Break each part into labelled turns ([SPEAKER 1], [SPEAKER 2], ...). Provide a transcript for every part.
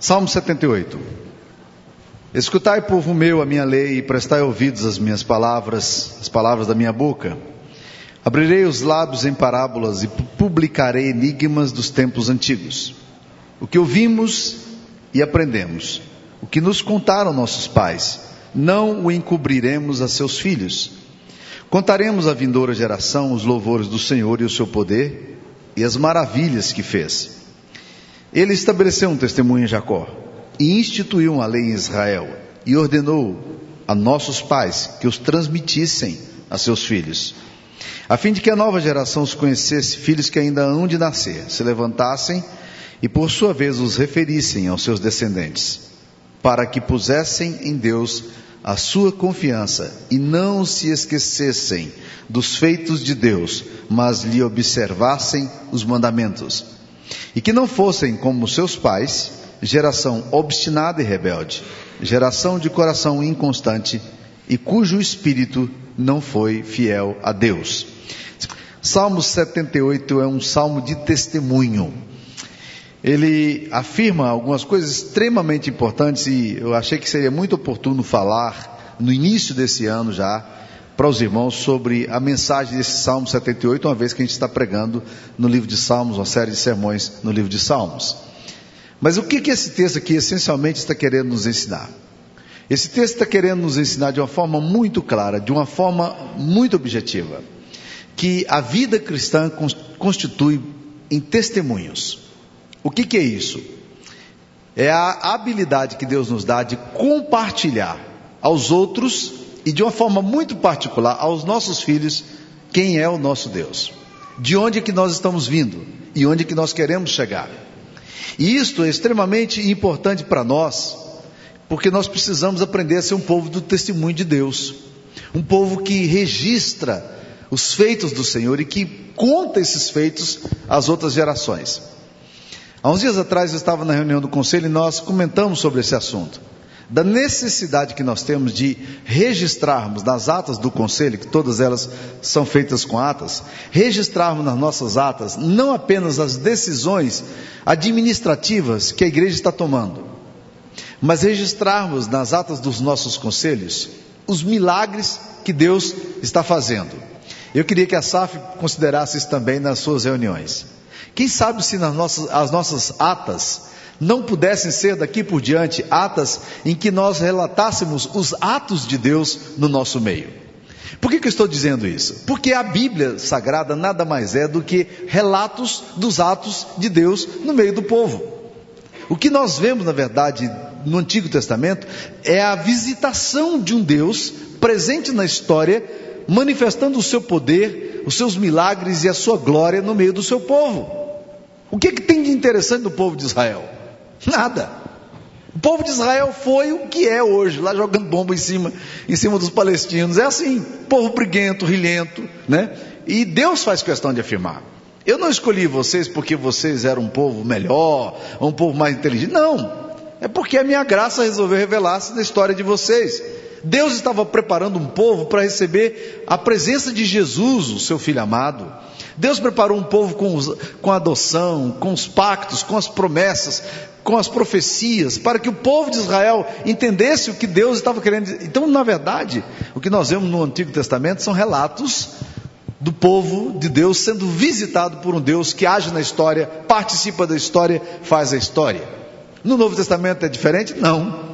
[SPEAKER 1] Salmo 78. Escutai, povo meu, a minha lei, e prestai ouvidos às minhas palavras, as palavras da minha boca. Abrirei os lábios em parábolas e publicarei enigmas dos tempos antigos. O que ouvimos e aprendemos, o que nos contaram nossos pais, não o encobriremos a seus filhos. Contaremos à vindoura geração os louvores do Senhor e o seu poder e as maravilhas que fez. Ele estabeleceu um testemunho em Jacó e instituiu uma lei em Israel e ordenou a nossos pais que os transmitissem a seus filhos, a fim de que a nova geração os conhecesse, filhos que ainda hão de nascer, se levantassem e por sua vez os referissem aos seus descendentes, para que pusessem em Deus a sua confiança e não se esquecessem dos feitos de Deus, mas lhe observassem os mandamentos. E que não fossem como seus pais, geração obstinada e rebelde, geração de coração inconstante e cujo espírito não foi fiel a Deus. Salmo 78 é um salmo de testemunho. Ele afirma algumas coisas extremamente importantes e eu achei que seria muito oportuno falar no início desse ano já para os irmãos sobre a mensagem desse Salmo 78, uma vez que a gente está pregando no livro de Salmos, uma série de sermões no livro de Salmos. Mas o que, que esse texto aqui essencialmente está querendo nos ensinar? Esse texto está querendo nos ensinar de uma forma muito clara, de uma forma muito objetiva, que a vida cristã constitui em testemunhos. O que, que é isso? É a habilidade que Deus nos dá de compartilhar aos outros e de uma forma muito particular aos nossos filhos quem é o nosso Deus, de onde é que nós estamos vindo e onde é que nós queremos chegar. E isto é extremamente importante para nós, porque nós precisamos aprender a ser um povo do testemunho de Deus, um povo que registra os feitos do Senhor e que conta esses feitos às outras gerações. Há uns dias atrás eu estava na reunião do conselho e nós comentamos sobre esse assunto. Da necessidade que nós temos de registrarmos nas atas do conselho, que todas elas são feitas com atas, registrarmos nas nossas atas não apenas as decisões administrativas que a igreja está tomando, mas registrarmos nas atas dos nossos conselhos os milagres que Deus está fazendo. Eu queria que a SAF considerasse isso também nas suas reuniões. Quem sabe se nas nossas, as nossas atas não pudessem ser daqui por diante atas em que nós relatássemos os atos de Deus no nosso meio. Por que, que eu estou dizendo isso? Porque a Bíblia Sagrada nada mais é do que relatos dos atos de Deus no meio do povo. O que nós vemos, na verdade, no Antigo Testamento é a visitação de um Deus presente na história, manifestando o seu poder, os seus milagres e a sua glória no meio do seu povo. O que, que tem de interessante no povo de Israel? Nada. O povo de Israel foi o que é hoje, lá jogando bomba em cima, em cima dos palestinos. É assim, povo briguento, rilhento, né? E Deus faz questão de afirmar. Eu não escolhi vocês porque vocês eram um povo melhor, um povo mais inteligente. Não. É porque a minha graça resolveu revelar-se na história de vocês. Deus estava preparando um povo para receber a presença de Jesus, o seu filho amado. Deus preparou um povo com, os, com a adoção, com os pactos, com as promessas, com as profecias, para que o povo de Israel entendesse o que Deus estava querendo. Então, na verdade, o que nós vemos no Antigo Testamento são relatos do povo de Deus sendo visitado por um Deus que age na história, participa da história, faz a história. No Novo Testamento é diferente? Não.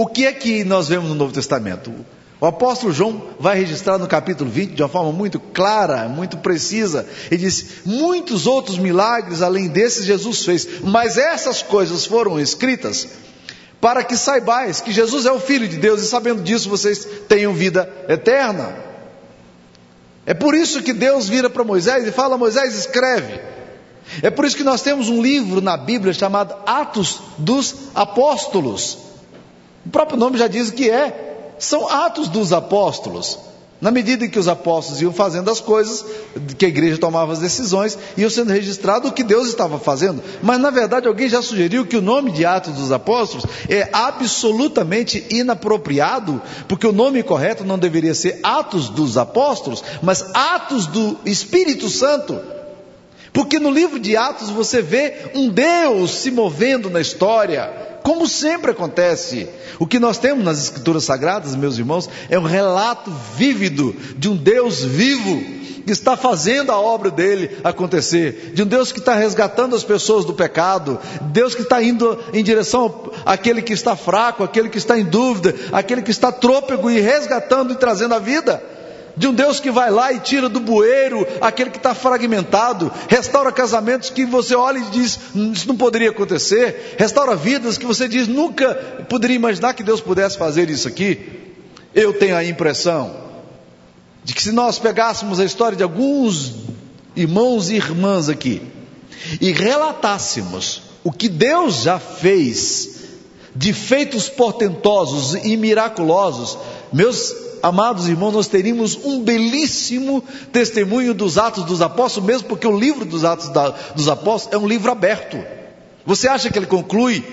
[SPEAKER 1] O que é que nós vemos no Novo Testamento? O apóstolo João vai registrar no capítulo 20 de uma forma muito clara, muito precisa. Ele diz: Muitos outros milagres além desses Jesus fez, mas essas coisas foram escritas para que saibais que Jesus é o Filho de Deus e sabendo disso vocês tenham vida eterna. É por isso que Deus vira para Moisés e fala: Moisés, escreve. É por isso que nós temos um livro na Bíblia chamado Atos dos Apóstolos. O próprio nome já diz que é são atos dos apóstolos. Na medida em que os apóstolos iam fazendo as coisas, que a igreja tomava as decisões, iam sendo registrado o que Deus estava fazendo. Mas na verdade alguém já sugeriu que o nome de Atos dos Apóstolos é absolutamente inapropriado, porque o nome correto não deveria ser Atos dos Apóstolos, mas Atos do Espírito Santo. Porque no livro de Atos você vê um Deus se movendo na história, como sempre acontece. O que nós temos nas Escrituras Sagradas, meus irmãos, é um relato vívido de um Deus vivo que está fazendo a obra dele acontecer, de um Deus que está resgatando as pessoas do pecado, Deus que está indo em direção àquele que está fraco, àquele que está em dúvida, àquele que está trôpego e resgatando e trazendo a vida de um Deus que vai lá e tira do bueiro aquele que está fragmentado, restaura casamentos que você olha e diz, isso não poderia acontecer, restaura vidas que você diz, nunca poderia imaginar que Deus pudesse fazer isso aqui. Eu tenho a impressão de que se nós pegássemos a história de alguns irmãos e irmãs aqui e relatássemos o que Deus já fez de feitos portentosos e miraculosos, meus amados irmãos, nós teríamos um belíssimo testemunho dos Atos dos Apóstolos, mesmo porque o livro dos Atos da, dos Apóstolos é um livro aberto. Você acha que ele conclui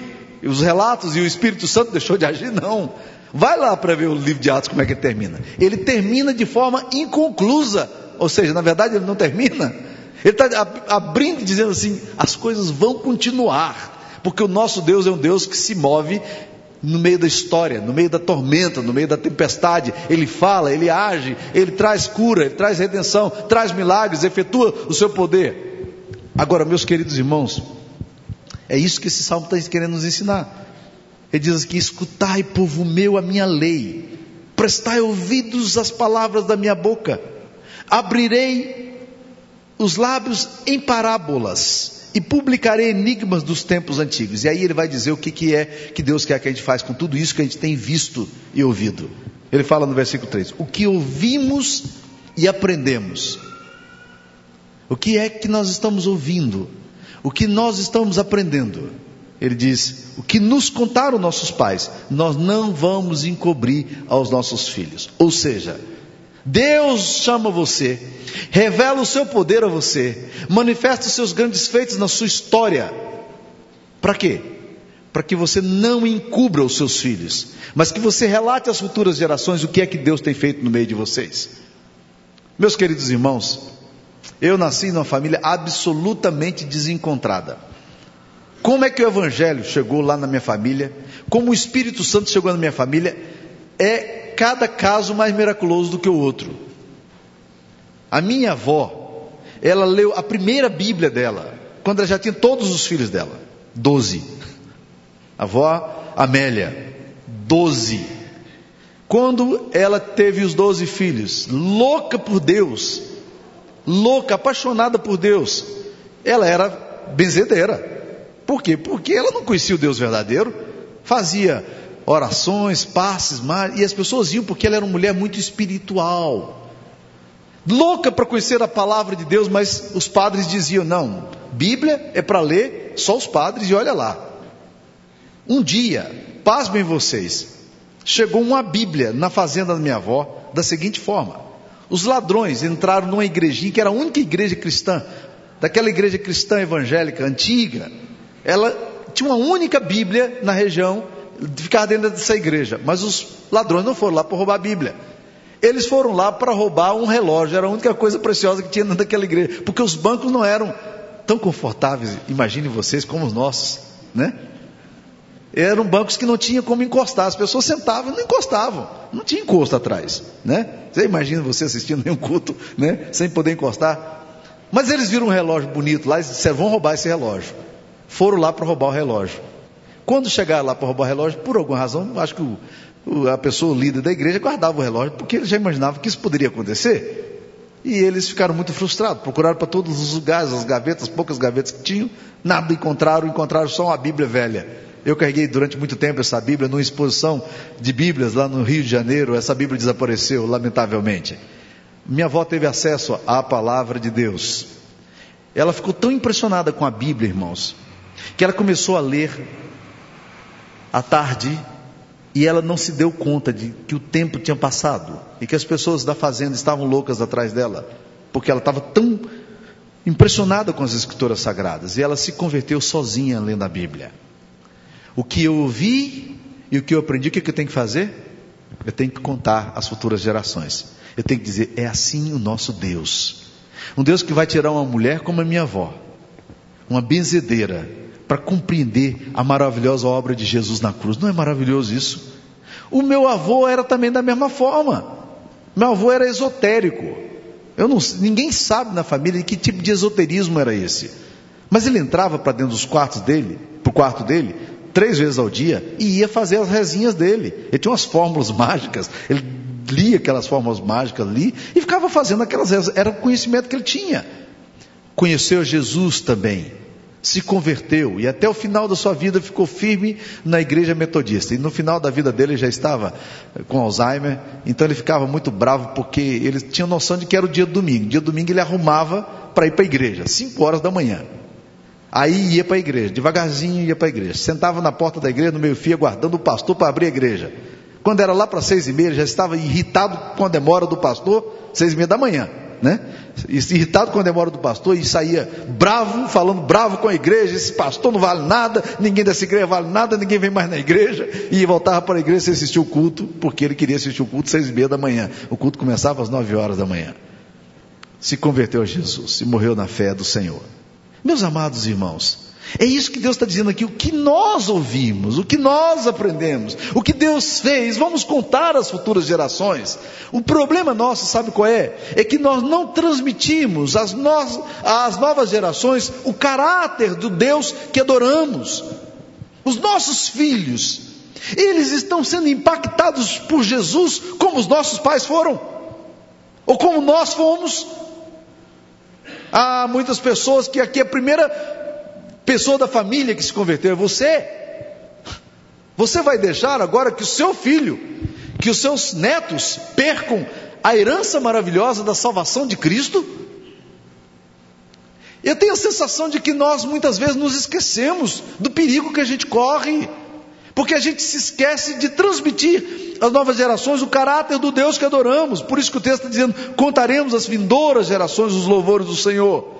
[SPEAKER 1] os relatos e o Espírito Santo deixou de agir? Não. Vai lá para ver o livro de Atos como é que ele termina. Ele termina de forma inconclusa, ou seja, na verdade ele não termina. Ele está abrindo e dizendo assim: as coisas vão continuar, porque o nosso Deus é um Deus que se move no meio da história, no meio da tormenta, no meio da tempestade, ele fala, ele age, ele traz cura, ele traz redenção, traz milagres, efetua o seu poder. Agora, meus queridos irmãos, é isso que esse salmo está querendo nos ensinar. Ele diz aqui: escutai, povo meu, a minha lei, prestai ouvidos às palavras da minha boca, abrirei os lábios em parábolas e publicarei enigmas dos tempos antigos. E aí ele vai dizer o que, que é que Deus quer que a gente faça com tudo isso que a gente tem visto e ouvido. Ele fala no versículo 3: O que ouvimos e aprendemos. O que é que nós estamos ouvindo? O que nós estamos aprendendo? Ele diz: O que nos contaram nossos pais, nós não vamos encobrir aos nossos filhos. Ou seja, Deus chama você, revela o seu poder a você, manifesta os seus grandes feitos na sua história. Para quê? Para que você não encubra os seus filhos, mas que você relate às futuras gerações o que é que Deus tem feito no meio de vocês. Meus queridos irmãos, eu nasci numa família absolutamente desencontrada. Como é que o Evangelho chegou lá na minha família? Como o Espírito Santo chegou na minha família? É cada caso mais miraculoso do que o outro. A minha avó, ela leu a primeira Bíblia dela, quando ela já tinha todos os filhos dela, doze. A avó Amélia, doze. Quando ela teve os doze filhos, louca por Deus, louca, apaixonada por Deus, ela era benzedeira. Por quê? Porque ela não conhecia o Deus verdadeiro, fazia orações, passes, e as pessoas iam porque ela era uma mulher muito espiritual, louca para conhecer a palavra de Deus, mas os padres diziam: não, Bíblia é para ler só os padres, e olha lá. Um dia, pasmem vocês, chegou uma Bíblia na fazenda da minha avó, da seguinte forma: os ladrões entraram numa igrejinha que era a única igreja cristã, daquela igreja cristã evangélica antiga, ela tinha uma única Bíblia na região ficar dentro dessa igreja. Mas os ladrões não foram lá para roubar a Bíblia. Eles foram lá para roubar um relógio, era a única coisa preciosa que tinha dentro daquela igreja, porque os bancos não eram tão confortáveis, imagine vocês, como os nossos, né? Eram bancos que não tinha como encostar, as pessoas sentavam e não encostavam, não tinha encosto atrás, né? Você imagina você assistindo um culto, né? Sem poder encostar. Mas eles viram um relógio bonito lá e disseram: vão roubar esse relógio. Foram lá para roubar o relógio. Quando chegaram lá para roubar o relógio, por alguma razão, acho que o, o, a pessoa, o líder da igreja, guardava o relógio, porque ele já imaginava que isso poderia acontecer. E eles ficaram muito frustrados, procuraram para todos os lugares, as gavetas, poucas gavetas que tinham, nada encontraram, encontraram só uma Bíblia velha. Eu carreguei durante muito tempo essa Bíblia numa exposição de Bíblias lá no Rio de Janeiro, essa Bíblia desapareceu, lamentavelmente. Minha avó teve acesso à palavra de Deus. Ela ficou tão impressionada com a Bíblia, irmãos, que ela começou a ler à tarde e ela não se deu conta de que o tempo tinha passado e que as pessoas da fazenda estavam loucas atrás dela, porque ela estava tão impressionada com as escrituras sagradas e ela se converteu sozinha lendo a Bíblia. O que eu ouvi e o que eu aprendi, o que eu tenho que fazer? Eu tenho que contar às futuras gerações. Eu tenho que dizer, é assim o nosso Deus. Um Deus que vai tirar uma mulher como a minha avó, uma benzedeira, para compreender a maravilhosa obra de Jesus na cruz. Não é maravilhoso isso? O meu avô era também da mesma forma. Meu avô era esotérico. Eu não, ninguém sabe na família que tipo de esoterismo era esse. Mas ele entrava para dentro dos quartos dele, para o quarto dele, três vezes ao dia e ia fazer as rezinhas dele. Ele tinha umas fórmulas mágicas, ele lia aquelas fórmulas mágicas ali e ficava fazendo aquelas rezas. Era o conhecimento que ele tinha. Conheceu Jesus também se converteu e até o final da sua vida ficou firme na igreja metodista. E no final da vida dele já estava com Alzheimer, então ele ficava muito bravo porque ele tinha noção de que era o dia do domingo. Dia do domingo ele arrumava para ir para a igreja, 5 horas da manhã. Aí ia para a igreja, devagarzinho ia para a igreja. Sentava na porta da igreja, no meio-fio, aguardando o pastor para abrir a igreja. Quando era lá para seis e meia, já estava irritado com a demora do pastor, seis e meia da manhã né? Irritado com a demora do pastor e saía bravo, falando bravo com a igreja. Esse pastor não vale nada, ninguém dessa igreja vale nada, ninguém vem mais na igreja. E voltava para a igreja sem assistir o culto, porque ele queria assistir o culto seis e meia da manhã. O culto começava às nove horas da manhã. Se converteu a Jesus e morreu na fé do Senhor. Meus amados irmãos, é isso que Deus está dizendo aqui, o que nós ouvimos, o que nós aprendemos, o que Deus fez, vamos contar às futuras gerações. O problema nosso, sabe qual é? É que nós não transmitimos às, no... às novas gerações o caráter do Deus que adoramos. Os nossos filhos, eles estão sendo impactados por Jesus como os nossos pais foram, ou como nós fomos. Há muitas pessoas que aqui é a primeira pessoa da família que se converteu, é você. Você vai deixar agora que o seu filho, que os seus netos percam a herança maravilhosa da salvação de Cristo? Eu tenho a sensação de que nós muitas vezes nos esquecemos do perigo que a gente corre, porque a gente se esquece de transmitir às novas gerações o caráter do Deus que adoramos. Por isso que o texto está dizendo: contaremos às vindouras gerações os louvores do Senhor.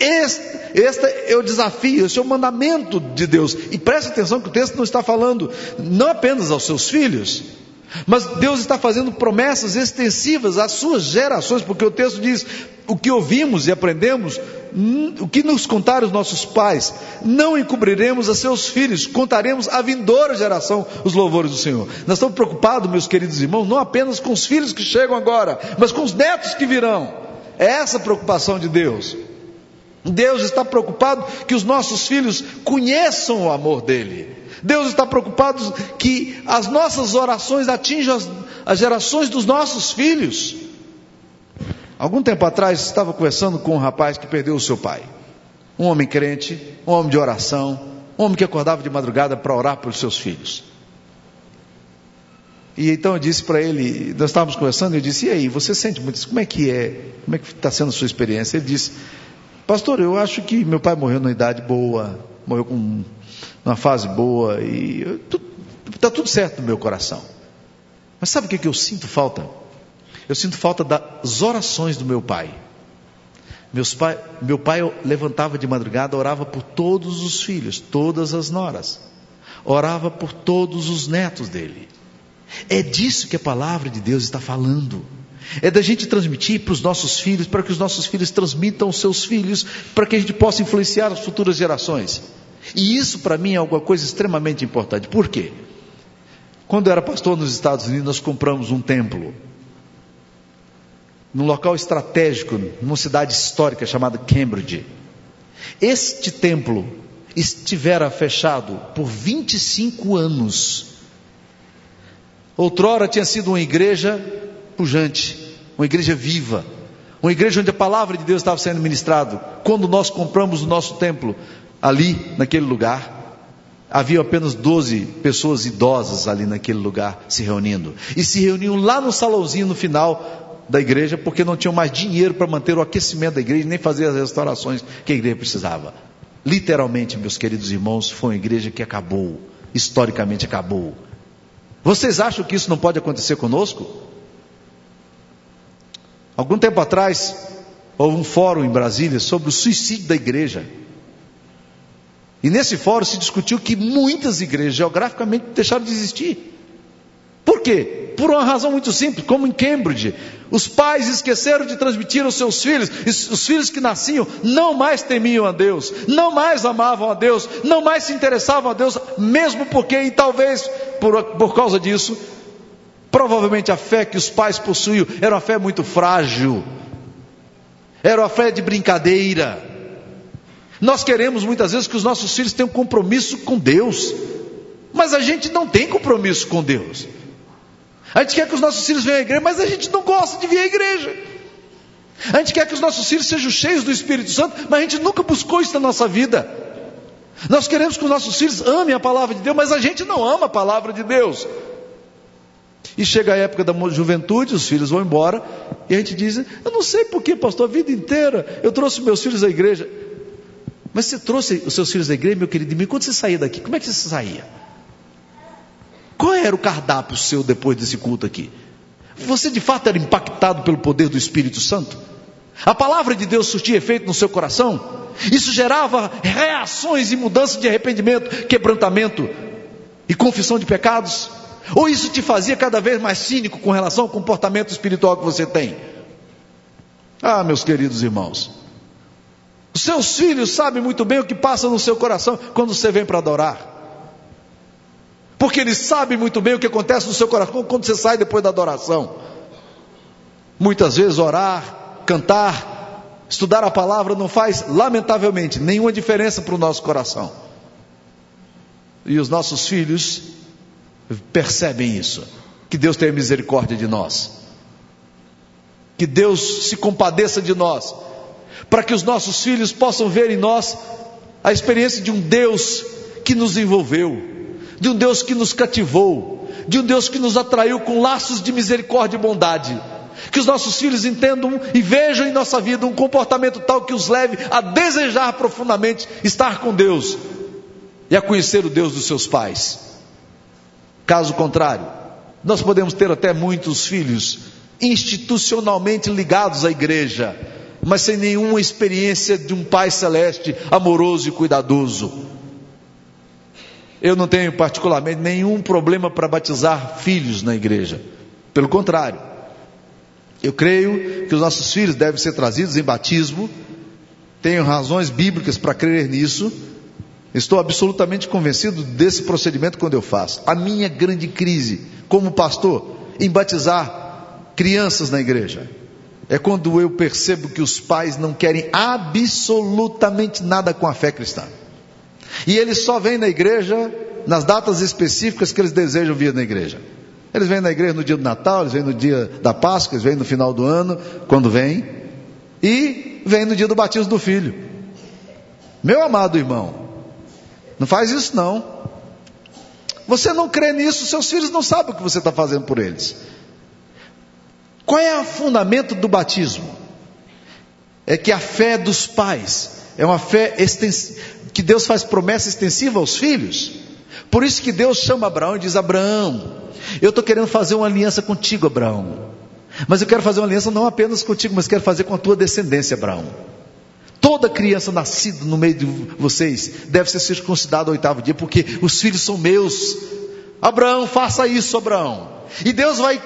[SPEAKER 1] Este, este, é o desafio, esse é o mandamento de Deus. E preste atenção que o texto não está falando não apenas aos seus filhos, mas Deus está fazendo promessas extensivas às suas gerações, porque o texto diz: o que ouvimos e aprendemos, o que nos contaram os nossos pais, não encobriremos a seus filhos, contaremos à vindoura geração os louvores do Senhor. Nós estamos preocupados, meus queridos irmãos, não apenas com os filhos que chegam agora, mas com os netos que virão. É essa a preocupação de Deus. Deus está preocupado que os nossos filhos conheçam o amor dele. Deus está preocupado que as nossas orações atinjam as, as gerações dos nossos filhos. Algum tempo atrás estava conversando com um rapaz que perdeu o seu pai. Um homem crente, um homem de oração, um homem que acordava de madrugada para orar pelos seus filhos. E então eu disse para ele, nós estávamos conversando, eu disse, e aí, você sente muito isso? Como é que é? Como é que está sendo a sua experiência? Ele disse, Pastor, eu acho que meu pai morreu numa idade boa, morreu com uma fase boa e está tudo certo no meu coração. Mas sabe o que, que eu sinto falta? Eu sinto falta das orações do meu pai. Meus pai, meu pai levantava de madrugada, orava por todos os filhos, todas as noras, orava por todos os netos dele. É disso que a palavra de Deus está falando. É da gente transmitir para os nossos filhos, para que os nossos filhos transmitam aos seus filhos, para que a gente possa influenciar as futuras gerações. E isso para mim é alguma coisa extremamente importante. Por quê? Quando eu era pastor nos Estados Unidos, nós compramos um templo num local estratégico, numa cidade histórica chamada Cambridge. Este templo estivera fechado por 25 anos. Outrora tinha sido uma igreja pujante, uma igreja viva, uma igreja onde a palavra de Deus estava sendo ministrado. Quando nós compramos o nosso templo ali, naquele lugar, havia apenas 12 pessoas idosas ali naquele lugar se reunindo. E se reuniam lá no salãozinho no final da igreja, porque não tinham mais dinheiro para manter o aquecimento da igreja, nem fazer as restaurações que a igreja precisava. Literalmente, meus queridos irmãos, foi uma igreja que acabou, historicamente acabou. Vocês acham que isso não pode acontecer conosco? Algum tempo atrás, houve um fórum em Brasília sobre o suicídio da igreja. E nesse fórum se discutiu que muitas igrejas geograficamente deixaram de existir. Por quê? Por uma razão muito simples, como em Cambridge, os pais esqueceram de transmitir aos seus filhos, os filhos que nasciam não mais temiam a Deus, não mais amavam a Deus, não mais se interessavam a Deus, mesmo porque, e talvez por, por causa disso, provavelmente a fé que os pais possuíam era uma fé muito frágil, era uma fé de brincadeira. Nós queremos muitas vezes que os nossos filhos tenham compromisso com Deus, mas a gente não tem compromisso com Deus. A gente quer que os nossos filhos venham à igreja, mas a gente não gosta de vir à igreja. A gente quer que os nossos filhos sejam cheios do Espírito Santo, mas a gente nunca buscou isso na nossa vida. Nós queremos que os nossos filhos amem a palavra de Deus, mas a gente não ama a palavra de Deus. E chega a época da juventude, os filhos vão embora, e a gente diz: Eu não sei por que, pastor, a vida inteira eu trouxe meus filhos à igreja. Mas você trouxe os seus filhos à igreja, meu querido, e quando você saía daqui, como é que você saía? Qual era o cardápio seu depois desse culto aqui? Você de fato era impactado pelo poder do Espírito Santo? A palavra de Deus surtia efeito no seu coração? Isso gerava reações e mudanças de arrependimento, quebrantamento e confissão de pecados? Ou isso te fazia cada vez mais cínico com relação ao comportamento espiritual que você tem? Ah, meus queridos irmãos, os seus filhos sabem muito bem o que passa no seu coração quando você vem para adorar. Porque eles sabem muito bem o que acontece no seu coração quando você sai depois da adoração. Muitas vezes orar, cantar, estudar a palavra não faz, lamentavelmente, nenhuma diferença para o nosso coração. E os nossos filhos percebem isso. Que Deus tenha misericórdia de nós. Que Deus se compadeça de nós. Para que os nossos filhos possam ver em nós a experiência de um Deus que nos envolveu, de um Deus que nos cativou, de um Deus que nos atraiu com laços de misericórdia e bondade. Que os nossos filhos entendam e vejam em nossa vida um comportamento tal que os leve a desejar profundamente estar com Deus e a conhecer o Deus dos seus pais. Caso contrário, nós podemos ter até muitos filhos institucionalmente ligados à igreja, mas sem nenhuma experiência de um Pai celeste amoroso e cuidadoso. Eu não tenho particularmente nenhum problema para batizar filhos na igreja. Pelo contrário, eu creio que os nossos filhos devem ser trazidos em batismo. Tenho razões bíblicas para crer nisso Estou absolutamente convencido desse procedimento quando eu faço. A minha grande crise como pastor em batizar crianças na igreja é quando eu percebo que os pais não querem absolutamente nada com a fé cristã. E eles só vêm na igreja nas datas específicas que eles desejam vir na igreja. Eles vêm na igreja no dia do Natal, eles vêm no dia da Páscoa, eles vêm no final do ano, quando vêm, e vêm no dia do batismo do filho. Meu amado irmão, não faz isso não. Você não crê nisso, seus filhos não sabem o que você está fazendo por eles. Qual é o fundamento do batismo? É que a fé dos pais é uma fé que Deus faz promessa extensiva aos filhos. Por isso que Deus chama Abraão e diz: Abraão, eu estou querendo fazer uma aliança contigo, Abraão. Mas eu quero fazer uma aliança não apenas contigo, mas quero fazer com a tua descendência, Abraão. Toda criança nascida no meio de vocês deve ser circuncidada ao oitavo dia, porque os filhos são meus. Abraão, faça isso, Abraão. E Deus vai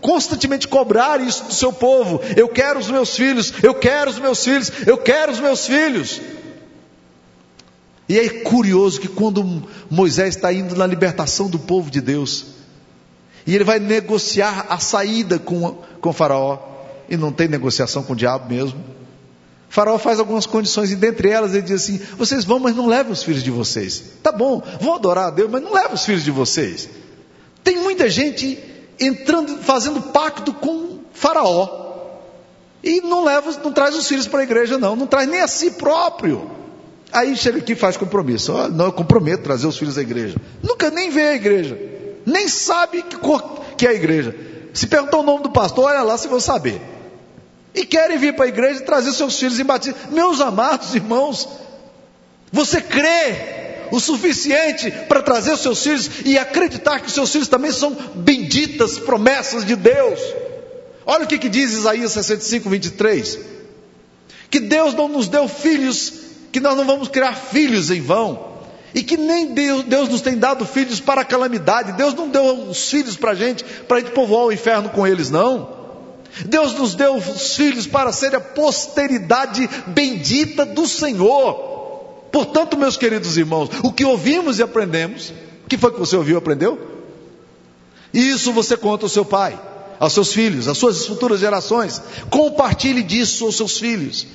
[SPEAKER 1] constantemente cobrar isso do seu povo. Eu quero os meus filhos, eu quero os meus filhos, eu quero os meus filhos. E é curioso que quando Moisés está indo na libertação do povo de Deus, e ele vai negociar a saída com, com Faraó, e não tem negociação com o diabo mesmo. Faraó faz algumas condições e dentre elas ele diz assim: vocês vão, mas não levem os filhos de vocês. Tá bom, vão adorar a Deus, mas não levem os filhos de vocês. Tem muita gente entrando, fazendo pacto com Faraó e não leva, não traz os filhos para a igreja, não, não traz nem a si próprio. Aí chega aqui e faz compromisso. Oh, não, eu comprometo trazer os filhos à igreja. Nunca nem vê a igreja, nem sabe que que é a igreja. Se perguntar o nome do pastor, olha lá se vou saber e querem vir para a igreja e trazer seus filhos em batismo. Meus amados irmãos, você crê o suficiente para trazer os seus filhos e acreditar que os seus filhos também são benditas promessas de Deus. Olha o que, que diz Isaías 65, 23: que Deus não nos deu filhos, que nós não vamos criar filhos em vão. E que nem Deus, Deus nos tem dado filhos para a calamidade. Deus não deu os filhos para a gente, para a gente povoar o inferno com eles, não. Deus nos deu os filhos para ser a posteridade bendita do Senhor. Portanto, meus queridos irmãos, o que ouvimos e aprendemos, o que foi que você ouviu e aprendeu? Isso você conta ao seu pai, aos seus filhos, às suas futuras gerações. Compartilhe disso aos seus filhos.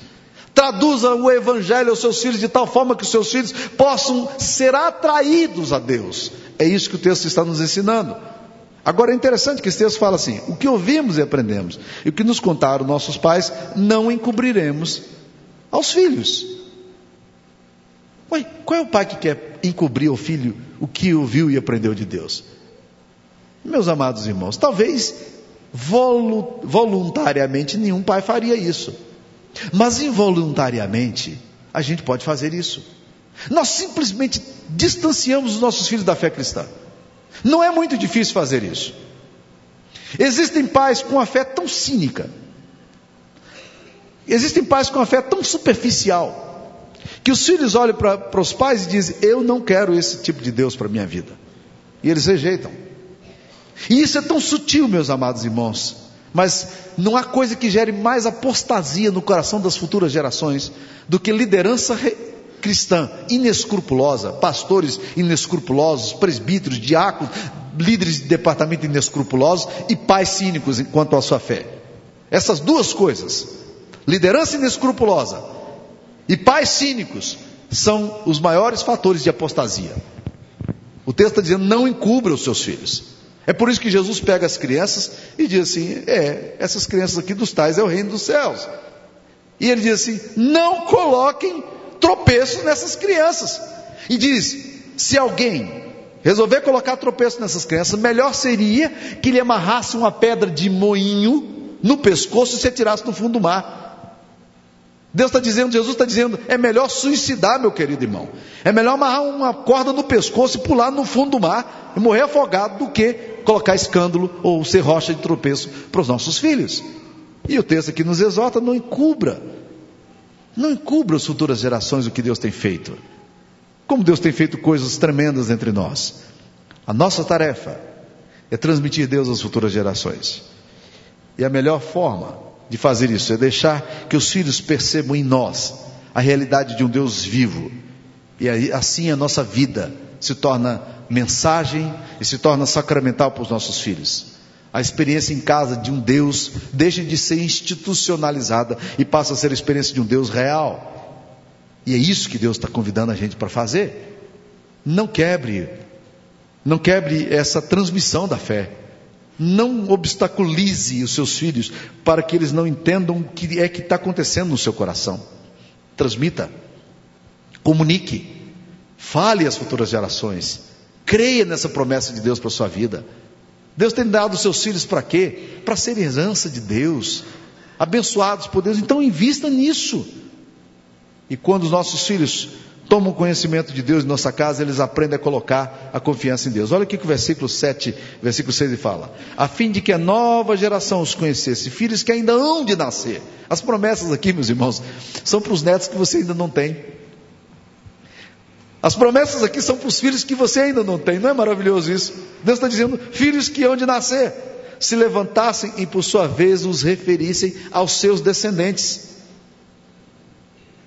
[SPEAKER 1] Traduza o Evangelho aos seus filhos de tal forma que os seus filhos possam ser atraídos a Deus. É isso que o texto está nos ensinando. Agora é interessante que esse texto fala assim: o que ouvimos e aprendemos, e o que nos contaram nossos pais, não encobriremos aos filhos. Ué, qual é o pai que quer encobrir ao filho o que ouviu e aprendeu de Deus? Meus amados irmãos, talvez voluntariamente nenhum pai faria isso. Mas involuntariamente, a gente pode fazer isso. Nós simplesmente distanciamos os nossos filhos da fé cristã. Não é muito difícil fazer isso. Existem pais com a fé tão cínica, existem pais com a fé tão superficial, que os filhos olham para os pais e dizem: Eu não quero esse tipo de Deus para a minha vida. E eles rejeitam. E isso é tão sutil, meus amados irmãos, mas não há coisa que gere mais apostasia no coração das futuras gerações do que liderança cristã inescrupulosa, pastores inescrupulosos, presbíteros, diáconos, líderes de departamento inescrupulosos e pais cínicos quanto à sua fé. Essas duas coisas, liderança inescrupulosa e pais cínicos, são os maiores fatores de apostasia. O texto está dizendo: não encubra os seus filhos. É por isso que Jesus pega as crianças e diz assim: é, essas crianças aqui dos tais é o reino dos céus. E ele diz assim: não coloquem tropeço nessas crianças. E diz: se alguém resolver colocar tropeço nessas crianças, melhor seria que lhe amarrasse uma pedra de moinho no pescoço e se atirasse no fundo do mar. Deus está dizendo, Jesus está dizendo, é melhor suicidar, meu querido irmão. É melhor amarrar uma corda no pescoço e pular no fundo do mar e morrer afogado do que colocar escândalo ou ser rocha de tropeço para os nossos filhos. E o texto aqui nos exorta: não encubra, não encubra as futuras gerações o que Deus tem feito. Como Deus tem feito coisas tremendas entre nós. A nossa tarefa é transmitir Deus às futuras gerações. E a melhor forma de fazer isso é deixar que os filhos percebam em nós a realidade de um Deus vivo. E assim a nossa vida se torna mensagem e se torna sacramental para os nossos filhos. A experiência em casa de um Deus deixa de ser institucionalizada e passa a ser a experiência de um Deus real. E é isso que Deus está convidando a gente para fazer. Não quebre, não quebre essa transmissão da fé. Não obstaculize os seus filhos para que eles não entendam o que é que está acontecendo no seu coração. Transmita, comunique, fale às futuras gerações. Creia nessa promessa de Deus para a sua vida. Deus tem dado os seus filhos para quê? Para ser herança de Deus, abençoados por Deus. Então invista nisso. E quando os nossos filhos tomam conhecimento de Deus em nossa casa, eles aprendem a colocar a confiança em Deus. Olha o que o versículo 7, versículo 6 fala. A fim de que a nova geração os conhecesse, filhos que ainda hão de nascer. As promessas aqui, meus irmãos, são para os netos que você ainda não tem. As promessas aqui são para os filhos que você ainda não tem, não é maravilhoso isso? Deus está dizendo: filhos que hão de nascer, se levantassem e por sua vez os referissem aos seus descendentes.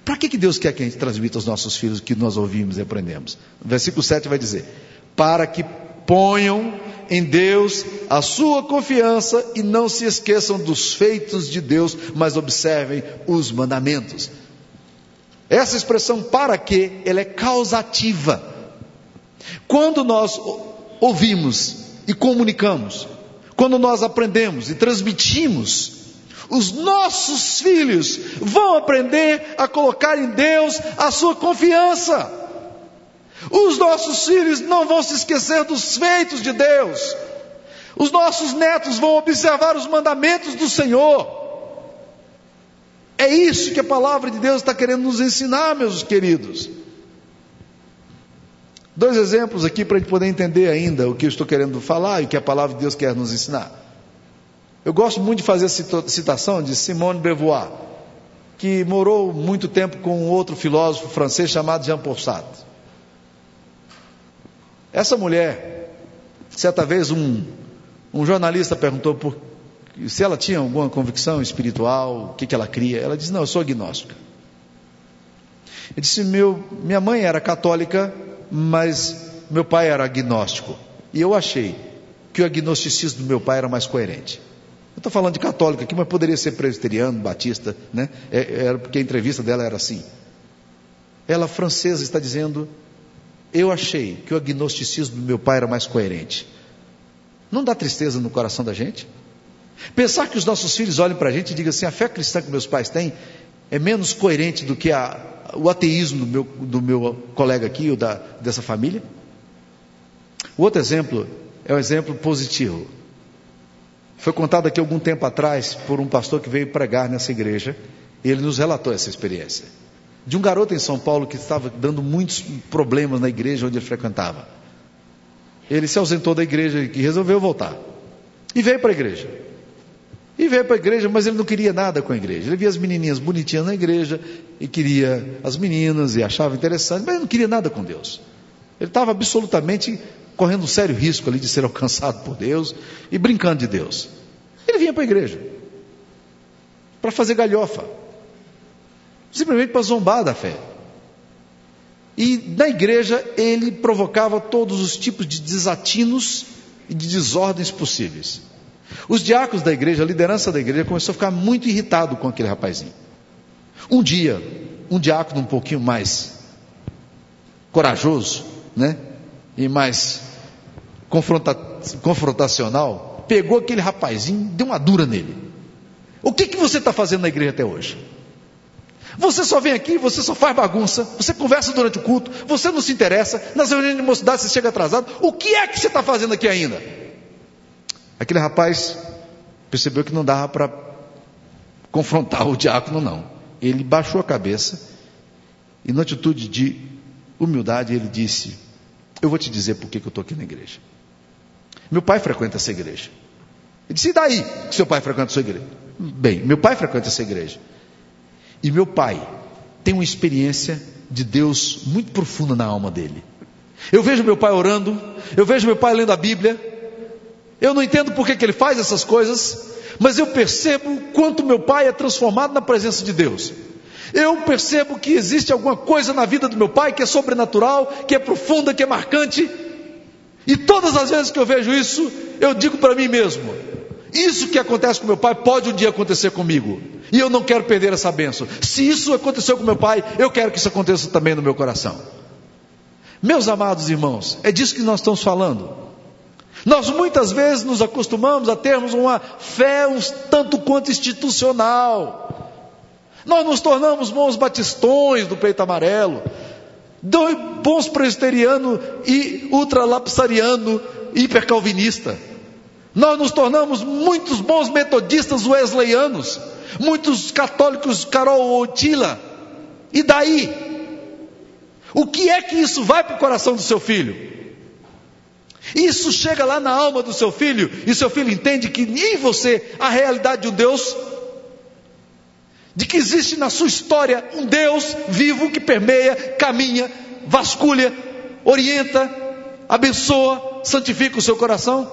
[SPEAKER 1] Para que, que Deus quer que a gente transmita aos nossos filhos o que nós ouvimos e aprendemos? O versículo 7 vai dizer: Para que ponham em Deus a sua confiança e não se esqueçam dos feitos de Deus, mas observem os mandamentos. Essa expressão para que, ela é causativa. Quando nós ouvimos e comunicamos, quando nós aprendemos e transmitimos, os nossos filhos vão aprender a colocar em Deus a sua confiança. Os nossos filhos não vão se esquecer dos feitos de Deus. Os nossos netos vão observar os mandamentos do Senhor. É isso que a palavra de Deus está querendo nos ensinar, meus queridos. Dois exemplos aqui para a gente poder entender ainda o que eu estou querendo falar e o que a palavra de Deus quer nos ensinar. Eu gosto muito de fazer a citação de Simone Beauvoir, que morou muito tempo com um outro filósofo francês chamado Jean Paul Sartre. Essa mulher, certa vez um, um jornalista perguntou por, se ela tinha alguma convicção espiritual, o que, que ela cria. Ela disse: Não, eu sou agnóstica. Ele disse: Meu, Minha mãe era católica, mas meu pai era agnóstico. E eu achei que o agnosticismo do meu pai era mais coerente. Eu estou falando de católico aqui, mas poderia ser presbiteriano, batista, né? É, era porque a entrevista dela era assim. Ela, francesa, está dizendo: Eu achei que o agnosticismo do meu pai era mais coerente. Não dá tristeza no coração da gente? Pensar que os nossos filhos olhem para a gente e digam assim: a fé cristã que meus pais têm é menos coerente do que a, o ateísmo do meu, do meu colega aqui ou da, dessa família? O outro exemplo é um exemplo positivo. Foi contado aqui algum tempo atrás por um pastor que veio pregar nessa igreja e ele nos relatou essa experiência. De um garoto em São Paulo que estava dando muitos problemas na igreja onde ele frequentava. Ele se ausentou da igreja e resolveu voltar. E veio para a igreja. E veio para a igreja, mas ele não queria nada com a igreja. Ele via as menininhas bonitinhas na igreja e queria as meninas e achava interessante, mas ele não queria nada com Deus. Ele estava absolutamente correndo um sério risco ali de ser alcançado por Deus e brincando de Deus. Ele vinha para a igreja para fazer galhofa, simplesmente para zombar da fé. E na igreja ele provocava todos os tipos de desatinos e de desordens possíveis. Os diáconos da igreja, a liderança da igreja, começou a ficar muito irritado com aquele rapazinho. Um dia, um diácono um pouquinho mais corajoso, né? E mais confronta confrontacional, pegou aquele rapazinho, deu uma dura nele. O que, que você está fazendo na igreja até hoje? Você só vem aqui, você só faz bagunça, você conversa durante o culto, você não se interessa, nas reuniões de mocidade você chega atrasado. O que é que você está fazendo aqui ainda? Aquele rapaz percebeu que não dava para confrontar o diácono, não. Ele baixou a cabeça e, na atitude de humildade, ele disse: Eu vou te dizer por que, eu estou aqui na igreja. Meu pai frequenta essa igreja. Ele disse: E daí que seu pai frequenta a sua igreja? Bem, meu pai frequenta essa igreja. E meu pai tem uma experiência de Deus muito profunda na alma dele. Eu vejo meu pai orando, eu vejo meu pai lendo a Bíblia, eu não entendo por que, ele faz essas coisas, mas eu percebo quanto meu pai é transformado na presença de Deus. Eu percebo que existe alguma coisa na vida do meu pai que é sobrenatural, que é profunda, que é marcante. E todas as vezes que eu vejo isso, eu digo para mim mesmo: isso que acontece com meu pai pode um dia acontecer comigo. E eu não quero perder essa benção. Se isso aconteceu com meu pai, eu quero que isso aconteça também no meu coração. Meus amados irmãos, é disso que nós estamos falando. Nós muitas vezes nos acostumamos a termos uma fé um tanto quanto institucional. Nós nos tornamos bons batistões do peito amarelo, bons presbiteriano e ultralapsariano hipercalvinista. Nós nos tornamos muitos bons metodistas wesleyanos, muitos católicos Carol Otila. E daí? O que é que isso vai para o coração do seu filho? Isso chega lá na alma do seu filho, e seu filho entende que em você a realidade de um Deus, de que existe na sua história um Deus vivo que permeia, caminha, vasculha, orienta, abençoa, santifica o seu coração.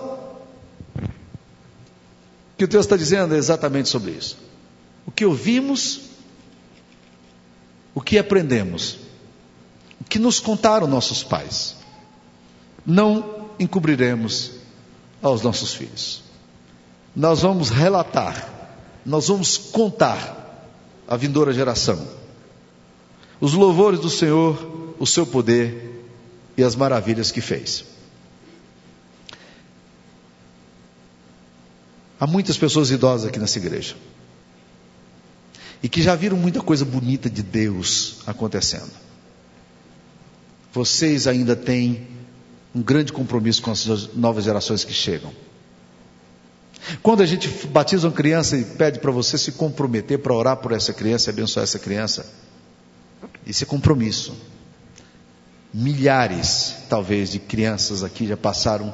[SPEAKER 1] O que o Deus está dizendo é exatamente sobre isso. O que ouvimos, o que aprendemos, o que nos contaram nossos pais, não encobriremos aos nossos filhos. Nós vamos relatar, nós vamos contar à vindoura geração os louvores do Senhor, o seu poder e as maravilhas que fez. Há muitas pessoas idosas aqui nessa igreja e que já viram muita coisa bonita de Deus acontecendo. Vocês ainda têm um grande compromisso com as novas gerações que chegam. Quando a gente batiza uma criança e pede para você se comprometer para orar por essa criança e abençoar essa criança, isso é compromisso. Milhares, talvez, de crianças aqui já passaram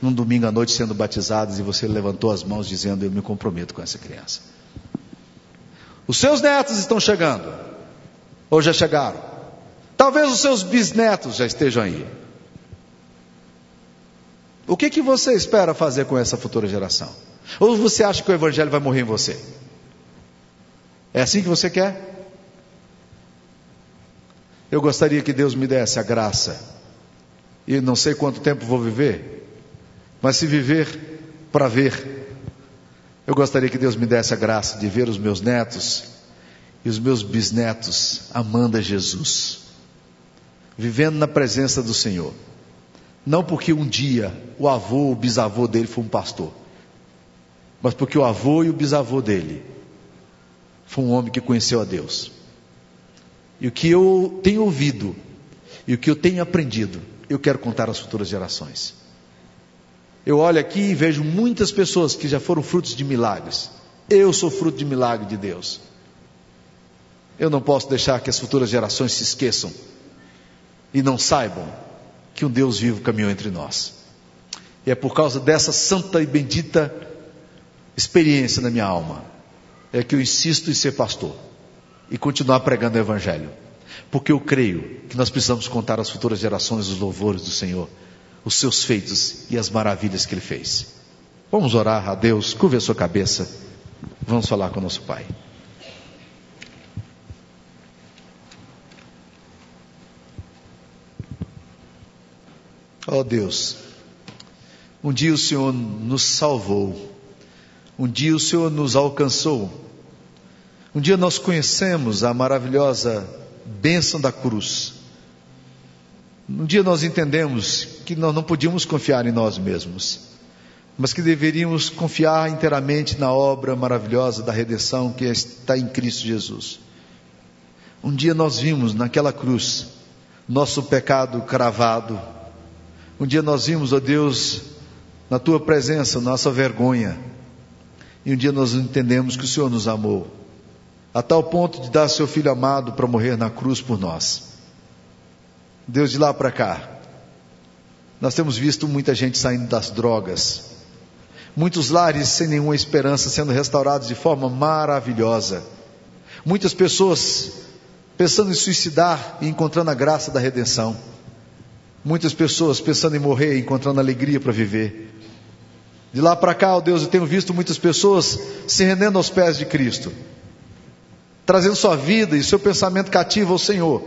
[SPEAKER 1] num domingo à noite sendo batizadas e você levantou as mãos dizendo: Eu me comprometo com essa criança. Os seus netos estão chegando, ou já chegaram. Talvez os seus bisnetos já estejam aí. O que, que você espera fazer com essa futura geração? Ou você acha que o Evangelho vai morrer em você? É assim que você quer? Eu gostaria que Deus me desse a graça, e não sei quanto tempo vou viver, mas se viver para ver, eu gostaria que Deus me desse a graça de ver os meus netos e os meus bisnetos amando a Jesus, vivendo na presença do Senhor. Não porque um dia o avô, o bisavô dele foi um pastor, mas porque o avô e o bisavô dele foi um homem que conheceu a Deus. E o que eu tenho ouvido e o que eu tenho aprendido, eu quero contar às futuras gerações. Eu olho aqui e vejo muitas pessoas que já foram frutos de milagres. Eu sou fruto de milagre de Deus. Eu não posso deixar que as futuras gerações se esqueçam e não saibam que um Deus vivo caminhou entre nós. E é por causa dessa santa e bendita experiência na minha alma é que eu insisto em ser pastor e continuar pregando o Evangelho. Porque eu creio que nós precisamos contar às futuras gerações os louvores do Senhor, os seus feitos e as maravilhas que Ele fez. Vamos orar a Deus, curve a sua cabeça, vamos falar com o nosso Pai. Ó oh Deus, um dia o Senhor nos salvou, um dia o Senhor nos alcançou, um dia nós conhecemos a maravilhosa bênção da cruz. Um dia nós entendemos que nós não podíamos confiar em nós mesmos, mas que deveríamos confiar inteiramente na obra maravilhosa da redenção que está em Cristo Jesus. Um dia nós vimos naquela cruz nosso pecado cravado, um dia nós vimos, ó Deus, na tua presença, nossa vergonha. E um dia nós entendemos que o Senhor nos amou, a tal ponto de dar seu filho amado para morrer na cruz por nós. Deus, de lá para cá, nós temos visto muita gente saindo das drogas, muitos lares sem nenhuma esperança sendo restaurados de forma maravilhosa, muitas pessoas pensando em suicidar e encontrando a graça da redenção. Muitas pessoas pensando em morrer, encontrando alegria para viver. De lá para cá, ó Deus, eu tenho visto muitas pessoas se rendendo aos pés de Cristo, trazendo sua vida e seu pensamento cativo ao Senhor,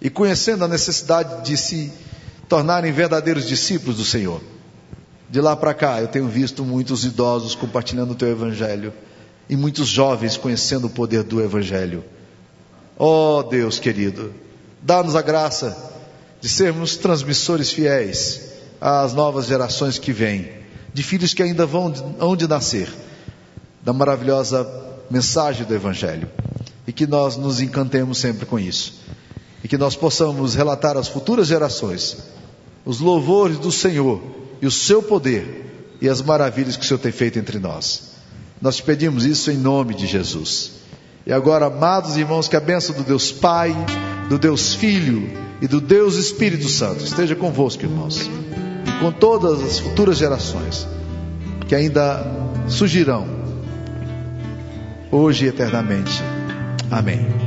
[SPEAKER 1] e conhecendo a necessidade de se tornarem verdadeiros discípulos do Senhor. De lá para cá, eu tenho visto muitos idosos compartilhando o teu evangelho e muitos jovens conhecendo o poder do evangelho. Ó oh, Deus querido, dá-nos a graça de sermos transmissores fiéis às novas gerações que vêm, de filhos que ainda vão hão de nascer, da maravilhosa mensagem do Evangelho, e que nós nos encantemos sempre com isso, e que nós possamos relatar às futuras gerações os louvores do Senhor e o seu poder e as maravilhas que o Senhor tem feito entre nós. Nós te pedimos isso em nome de Jesus. E agora, amados irmãos, que a bênção do Deus Pai, do Deus Filho, e do Deus Espírito Santo esteja convosco, irmãos, e com todas as futuras gerações que ainda surgirão, hoje e eternamente. Amém.